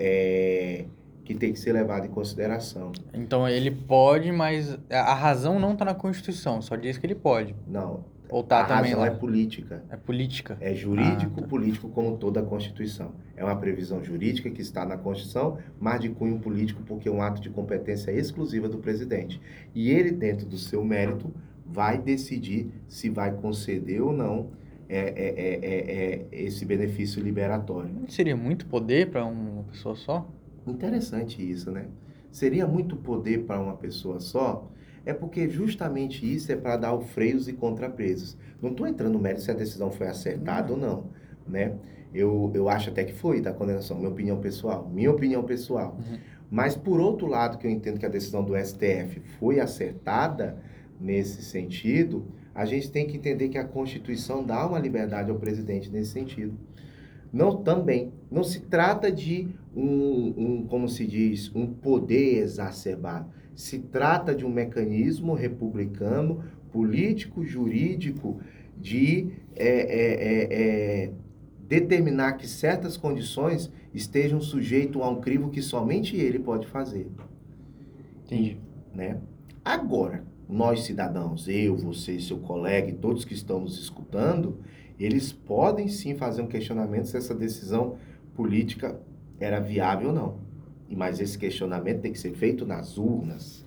S2: é, que tem que ser levado em consideração.
S1: Então ele pode, mas a razão não está na Constituição, só diz que ele pode.
S2: Não.
S1: Ou tá
S2: a
S1: também
S2: razão
S1: lá?
S2: é política.
S1: É política.
S2: É jurídico, ah, tá. político, como toda a Constituição. É uma previsão jurídica que está na Constituição, mas de cunho político, porque é um ato de competência exclusiva do presidente. E ele, dentro do seu mérito, vai decidir se vai conceder ou não é, é, é, é, esse benefício liberatório.
S1: Seria muito poder para uma pessoa só?
S2: Interessante isso, né? Seria muito poder para uma pessoa só? É porque justamente isso é para dar os freios e contrapesos. Não estou entrando no mérito se a decisão foi acertada uhum. ou não, né? Eu, eu acho até que foi da condenação, minha opinião pessoal, minha opinião pessoal. Uhum. Mas por outro lado, que eu entendo que a decisão do STF foi acertada nesse sentido, a gente tem que entender que a Constituição dá uma liberdade ao presidente nesse sentido. Não também, não se trata de um, um como se diz, um poder exacerbado. Se trata de um mecanismo republicano, político, jurídico, de é, é, é, é determinar que certas condições estejam sujeitas a um crivo que somente ele pode fazer.
S1: Entendi.
S2: Né? Agora, nós cidadãos, eu, você, seu colega e todos que estamos escutando, eles podem sim fazer um questionamento se essa decisão política era viável ou não. Mas esse questionamento tem que ser feito nas urnas.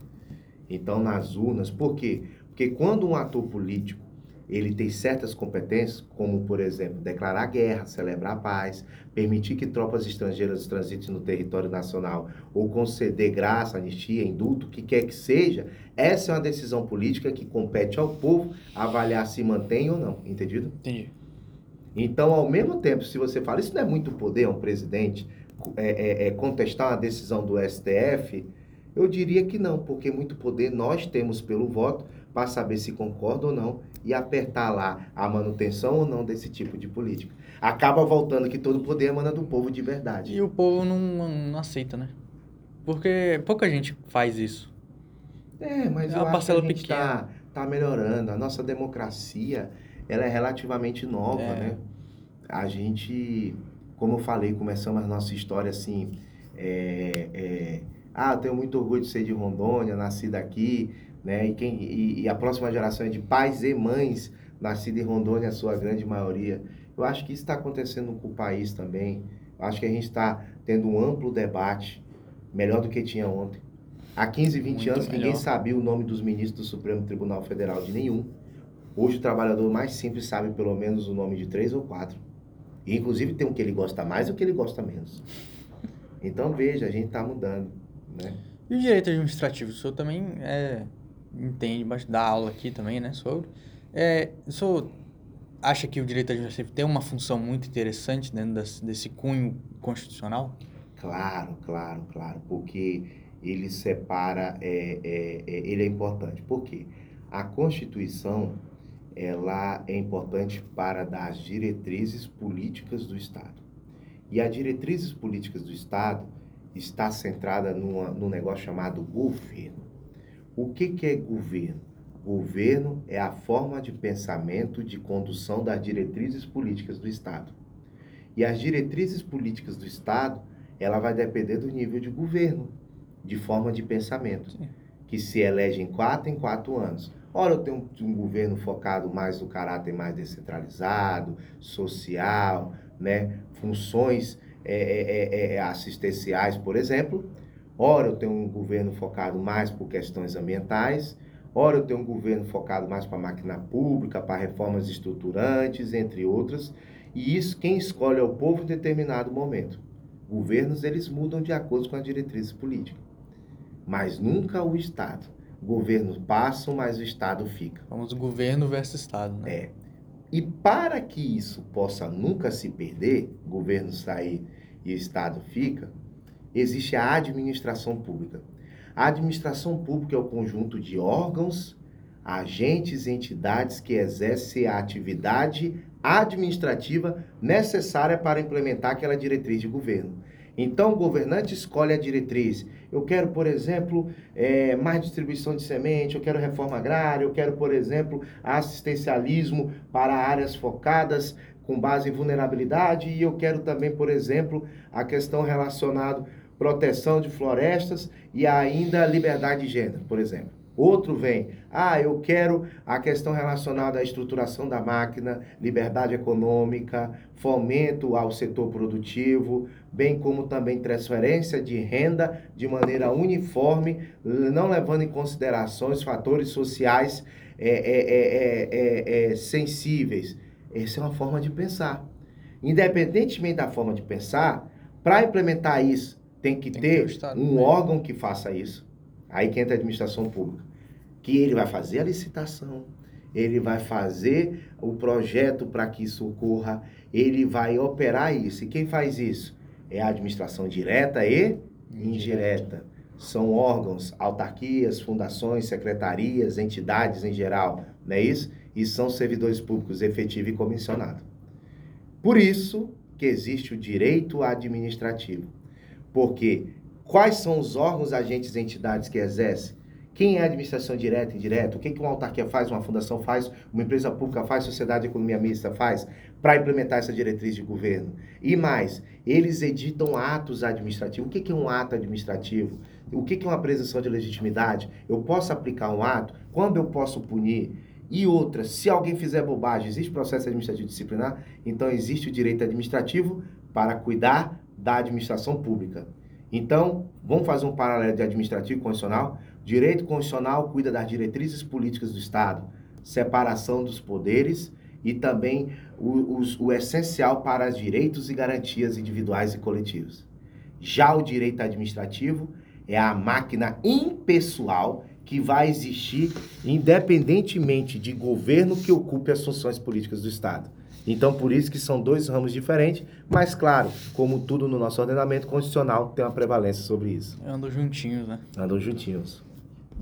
S2: Então, nas urnas, por quê? Porque quando um ator político ele tem certas competências, como, por exemplo, declarar guerra, celebrar a paz, permitir que tropas estrangeiras transitem no território nacional ou conceder graça, anistia, indulto, o que quer que seja, essa é uma decisão política que compete ao povo avaliar se mantém ou não, entendido?
S1: Entendi.
S2: Então, ao mesmo tempo, se você fala, isso não é muito poder, um presidente é, é, é contestar uma decisão do STF, eu diria que não, porque muito poder nós temos pelo voto para saber se concorda ou não e apertar lá a manutenção ou não desse tipo de política. Acaba voltando que todo poder emana do povo de verdade.
S1: E o povo não, não aceita, né? Porque pouca gente faz isso.
S2: É, mas é eu acho que a gente está tá melhorando. A nossa democracia, ela é relativamente nova, é. né? A gente, como eu falei, começamos a nossa história assim... É, é, ah, eu tenho muito orgulho de ser de Rondônia, nasci daqui, né? E, quem, e, e, a próxima geração é de pais e mães nascidos em Rondônia, a sua grande maioria. Eu acho que isso está acontecendo com o país também. Eu acho que a gente está tendo um amplo debate, melhor do que tinha ontem. Há 15, 20 Muito anos, melhor. ninguém sabia o nome dos ministros do Supremo Tribunal Federal, de nenhum. Hoje, o trabalhador mais simples sabe pelo menos o nome de três ou quatro. E, inclusive, tem um que ele gosta mais e o que ele gosta menos. Então, veja, a gente está mudando. Né?
S1: E o direito administrativo? O senhor também é, entende, dá aula aqui também, né, sobre. É, o senhor acha que o direito administrativo tem uma função muito interessante dentro desse, desse cunho constitucional?
S2: Claro, claro, claro, porque ele separa, é, é, é, ele é importante. Por quê? A Constituição, ela é importante para dar as diretrizes políticas do Estado. E as diretrizes políticas do Estado, está centrada numa, num negócio chamado governo. O que, que é governo? Governo é a forma de pensamento de condução das diretrizes políticas do Estado. E as diretrizes políticas do Estado, ela vai depender do nível de governo, de forma de pensamento, Sim. que se elege em quatro em quatro anos. Ora, eu tenho um, governo focado mais no caráter mais descentralizado, social, né? funções é é, é, é, assistenciais, por exemplo. Ora, eu tenho um governo focado mais por questões ambientais. Ora, eu tenho um governo focado mais para a máquina pública, para reformas estruturantes, entre outras. E isso quem escolhe é o povo em determinado momento. Governos, eles mudam de acordo com as diretrizes políticas. Mas nunca o Estado. Governos passam, mas o Estado fica.
S1: Vamos governo versus Estado, né?
S2: É. E para que isso possa nunca se perder, governo sair e o Estado fica, existe a administração pública. A administração pública é o conjunto de órgãos, agentes e entidades que exercem a atividade administrativa necessária para implementar aquela diretriz de governo. Então, o governante escolhe a diretriz. Eu quero, por exemplo, é, mais distribuição de semente, eu quero reforma agrária, eu quero, por exemplo, assistencialismo para áreas focadas com base em vulnerabilidade e eu quero também, por exemplo, a questão relacionada proteção de florestas e ainda liberdade de gênero, por exemplo. Outro vem, ah, eu quero a questão relacionada à estruturação da máquina, liberdade econômica, fomento ao setor produtivo, bem como também transferência de renda de maneira uniforme, não levando em consideração os fatores sociais é, é, é, sensíveis. Essa é uma forma de pensar. Independentemente da forma de pensar, para implementar isso, tem que tem ter que ter um órgão que faça isso Aí que entra a administração pública. Que ele vai fazer a licitação, ele vai fazer o projeto para que isso ocorra, ele vai operar isso. E quem faz isso? É a administração direta e indireta. São órgãos, autarquias, fundações, secretarias, entidades em geral, não é isso? E são servidores públicos efetivo e comissionado. Por isso que existe o direito administrativo. Porque Quais são os órgãos, agentes e entidades que exercem? Quem é administração direta e indireta? O que, que uma autarquia faz, uma fundação faz, uma empresa pública faz, sociedade de economia mista faz para implementar essa diretriz de governo? E mais, eles editam atos administrativos. O que, que é um ato administrativo? O que, que é uma presunção de legitimidade? Eu posso aplicar um ato? Quando eu posso punir? E outra, se alguém fizer bobagem, existe processo administrativo disciplinar? Então existe o direito administrativo para cuidar da administração pública. Então, vamos fazer um paralelo de administrativo e constitucional? Direito constitucional cuida das diretrizes políticas do Estado. separação dos poderes e também o, o, o essencial para direitos e garantias individuais e coletivos. Já o direito administrativo é a máquina impessoal que vai existir independentemente de governo que ocupe as funções políticas do Estado. Então, por isso que são dois ramos diferentes, mas claro, como tudo no nosso ordenamento constitucional, tem uma prevalência sobre isso.
S1: Andam juntinhos, né?
S2: Andam juntinhos.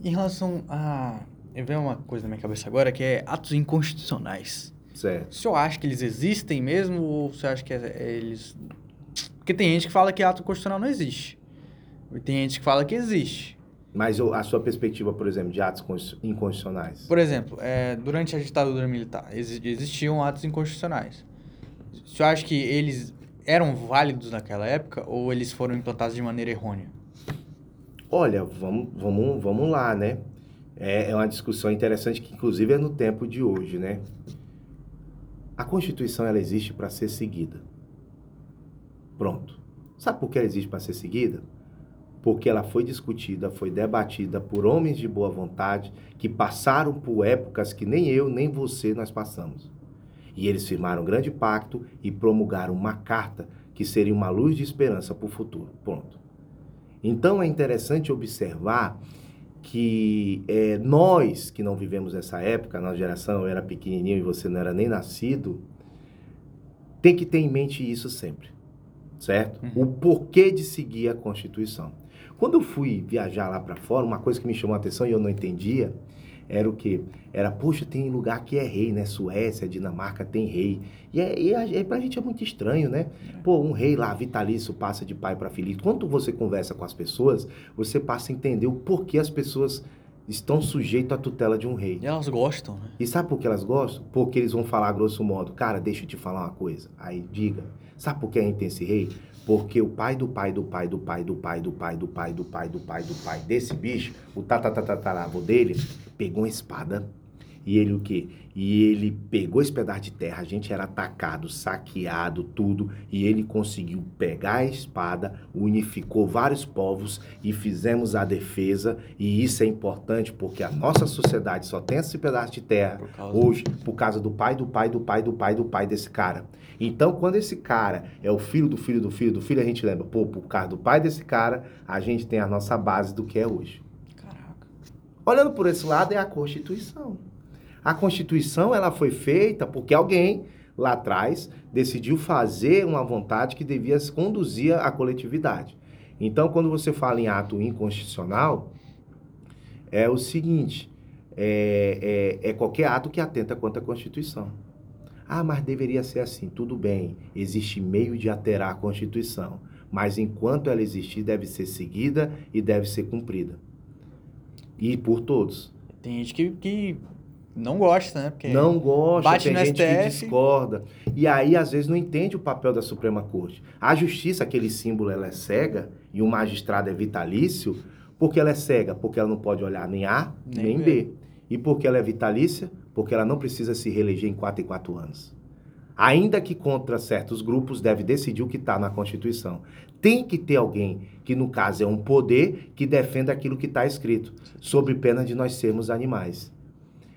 S1: Em relação a... Eu vejo uma coisa na minha cabeça agora, que é atos inconstitucionais.
S2: Certo.
S1: O senhor acha que eles existem mesmo, ou você acha que é- é eles... Porque tem gente que fala que ato constitucional não existe. E tem gente que fala que existe.
S2: Mas a sua perspectiva, por exemplo, de atos constitu- inconstitucionais?
S1: Por exemplo, é, durante a ditadura militar, exi- existiam atos inconstitucionais. Senhor acha que eles eram válidos naquela época ou eles foram implantados de maneira errônea?
S2: Olha, vamos, vamos, vamos lá, né? É, é uma discussão interessante que, inclusive, é no tempo de hoje, né? A Constituição, ela existe para ser seguida. Pronto. Sabe por que ela existe para ser seguida? Porque ela foi discutida, foi debatida por homens de boa vontade que passaram por épocas que nem eu, nem você nós passamos. E eles firmaram um grande pacto e promulgaram uma carta que seria uma luz de esperança para o futuro. Pronto. Então é interessante observar que é, nós que não vivemos essa época, a nossa geração, eu era pequenininho e você não era nem nascido, tem que ter em mente isso sempre, certo?
S1: Uhum.
S2: O porquê de seguir a Constituição. Quando eu fui viajar lá para fora, uma coisa que me chamou a atenção e eu não entendia era o que? Era, poxa, tem lugar que é rei, né? Suécia, Dinamarca tem rei. E, é, e é, pra gente é muito estranho, né? Pô, um rei lá, vitalício, passa de pai para filho. Quando você conversa com as pessoas, você passa a entender o porquê as pessoas estão sujeitas à tutela de um rei.
S1: E elas gostam, né?
S2: E sabe por que elas gostam? Porque eles vão falar grosso modo, cara, deixa eu te falar uma coisa. Aí diga, sabe por que a gente tem esse rei? Porque o pai do pai do pai do pai do pai do pai do pai do pai do pai do pai desse bicho, o tatatatatavô dele, pegou uma espada e ele o quê? E ele pegou esse pedaço de terra, a gente era atacado, saqueado, tudo, e ele conseguiu pegar a espada, unificou vários povos e fizemos a defesa, e isso é importante porque a nossa sociedade só tem esse pedaço de terra
S1: Por
S2: hoje por causa do pai, do pai, do pai, do pai, do pai desse cara. Então, quando esse cara é o filho do filho do filho do filho, a gente lembra, pô, por causa do pai desse cara, a gente tem a nossa base do que é hoje.
S1: Caraca.
S2: Olhando por esse lado, é a Constituição. A Constituição ela foi feita porque alguém lá atrás decidiu fazer uma vontade que devia conduzir a coletividade. Então, quando você fala em ato inconstitucional, é o seguinte: é, é, é qualquer ato que atenta contra a Constituição. Ah, mas deveria ser assim. Tudo bem, existe meio de alterar a Constituição, mas enquanto ela existir, deve ser seguida e deve ser cumprida. E por todos.
S1: Tem gente que, que não gosta, né? Porque
S2: Não gosta,
S1: bate
S2: tem
S1: no
S2: gente que
S1: STF.
S2: discorda. E aí, às vezes, não entende o papel da Suprema Corte. A justiça, aquele símbolo, ela é cega e o magistrado é vitalício. Porque ela é cega? Porque ela não pode olhar nem A,
S1: Nem
S2: nem,
S1: B.
S2: B. E porque ela é vitalícia? Porque ela não precisa se reeleger em 4 em 4 anos. Ainda que contra certos grupos, deve decidir o que está na Constituição. Tem que ter alguém, que no caso é um poder, que defenda aquilo que está escrito, sob pena de nós sermos animais.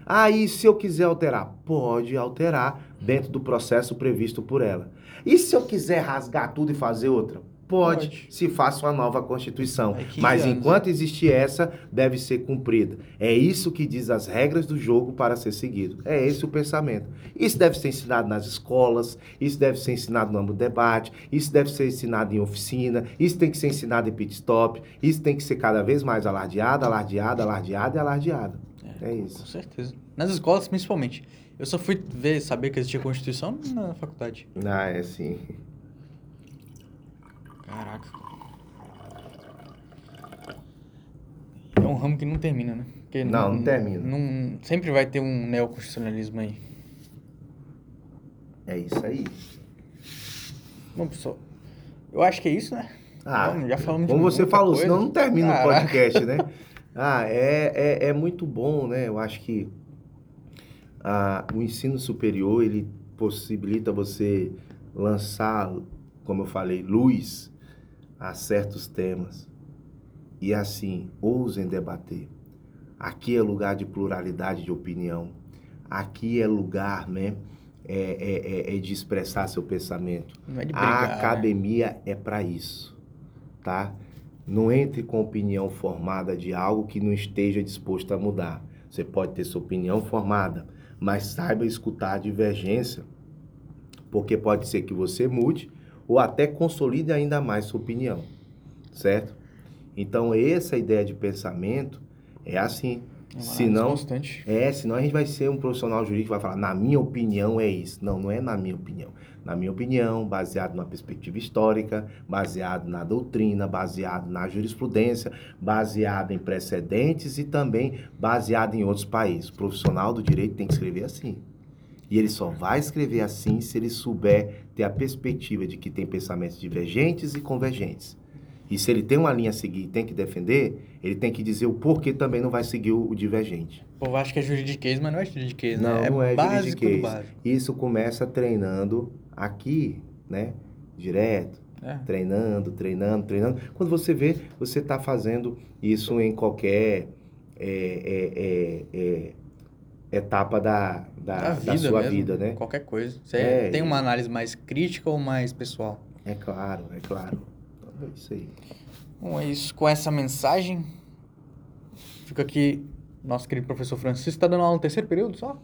S2: Aí, se eu quiser alterar, pode alterar dentro do processo previsto por ela. E se eu quiser rasgar tudo e fazer outra? Pode,
S1: Pode.
S2: se faça uma nova Constituição.
S1: É 15
S2: Mas
S1: anos,
S2: enquanto existir essa, deve ser cumprida. É isso que diz as regras do jogo para ser seguido. É esse o pensamento. Isso deve ser ensinado nas escolas, isso deve ser ensinado no âmbito do debate, isso deve ser ensinado em oficina, isso tem que ser ensinado em pit stop, isso tem que ser cada vez mais alardeado, alardeado, alardeado e alardeado. É,
S1: Com
S2: isso.
S1: certeza. Nas escolas, principalmente. Eu só fui ver, saber que existia Constituição na faculdade.
S2: Ah, é sim.
S1: Caraca. É um ramo que não termina, né? Porque
S2: Não, não termina.
S1: não- sempre vai ter um neoconstitucionalismo aí.
S2: É isso aí.
S1: Bom, pessoal, eu acho que é isso, né?
S2: Ah,
S1: Vamos, já falamos de
S2: como você falou,
S1: coisa.
S2: senão não termina o
S1: Caraca.
S2: podcast, né? Ah, é, é, é muito bom, né? Eu acho que ah, o ensino superior, ele possibilita você lançar, como eu falei, luz a certos temas. E assim, ousem debater. Aqui é lugar de pluralidade de opinião. aqui é lugar, né? É, é, é, é de expressar seu pensamento.
S1: É de
S2: A
S1: brigar, né?
S2: academia é para isso, tá? Não entre com opinião formada de algo que não esteja disposto a mudar. Você pode ter sua opinião formada, mas saiba escutar a divergência, porque pode ser que você mude ou até consolide ainda mais sua opinião, certo? Então, essa ideia de pensamento é assim.
S1: Uma análise
S2: Senão,
S1: constante.
S2: é, senão a gente vai ser um profissional jurídico que vai falar, na minha opinião é isso. Não, não é na minha opinião. Na minha opinião, baseado na perspectiva histórica, baseado na doutrina, baseado na jurisprudência, baseado em precedentes e também baseado em outros países. O profissional do direito tem que escrever assim. E ele só vai escrever assim se ele souber ter a perspectiva de que tem pensamentos divergentes e convergentes. E se ele tem uma linha a seguir e tem que defender, ele tem que dizer o porquê também não vai seguir o o divergente.
S1: O povo acha que é juridiquês, mas não é juridiquês,
S2: Não,
S1: né?
S2: não é
S1: do
S2: juridiquês. Isso começa treinando aqui, né? Direto,
S1: É.
S2: treinando, treinando, treinando. Quando você vê, você está fazendo isso em qualquer é, é, é, é, etapa da, da,
S1: Da
S2: da
S1: vida
S2: sua
S1: mesmo,
S2: vida, né?
S1: Qualquer coisa. Você
S2: É,
S1: tem uma análise mais crítica ou mais pessoal?
S2: É claro, é claro. É isso aí.
S1: Bom, é isso. Com essa mensagem, fica aqui nosso querido professor Francisco. Está dando aula no terceiro período só?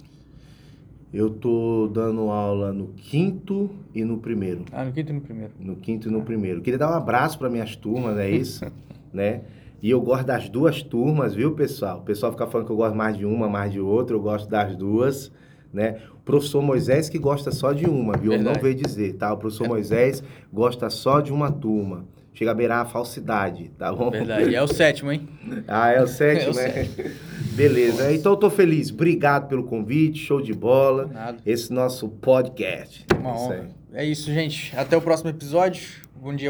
S2: Eu tô dando aula no quinto e no primeiro.
S1: Ah, no quinto e no primeiro.
S2: No quinto e no primeiro. Queria dar um abraço para minhas turmas, é isso, né? E eu gosto das duas turmas, viu, pessoal? O pessoal fica falando que eu gosto mais de uma, mais de outra, eu gosto das duas, né? O professor Moisés que gosta só de uma, viu? Eu não
S1: Verdade.
S2: veio dizer, tá? O professor Moisés gosta só de uma turma. Chega a beirar a falsidade, tá bom?
S1: Verdade. E é o sétimo, hein?
S2: Ah, é o sétimo,
S1: É o
S2: né? Beleza, então eu tô feliz. Obrigado pelo convite, show de bola.
S1: Nada.
S2: Esse nosso podcast.
S1: Uma
S2: aí.
S1: honra. É isso, gente. Até o próximo episódio. Bom dia.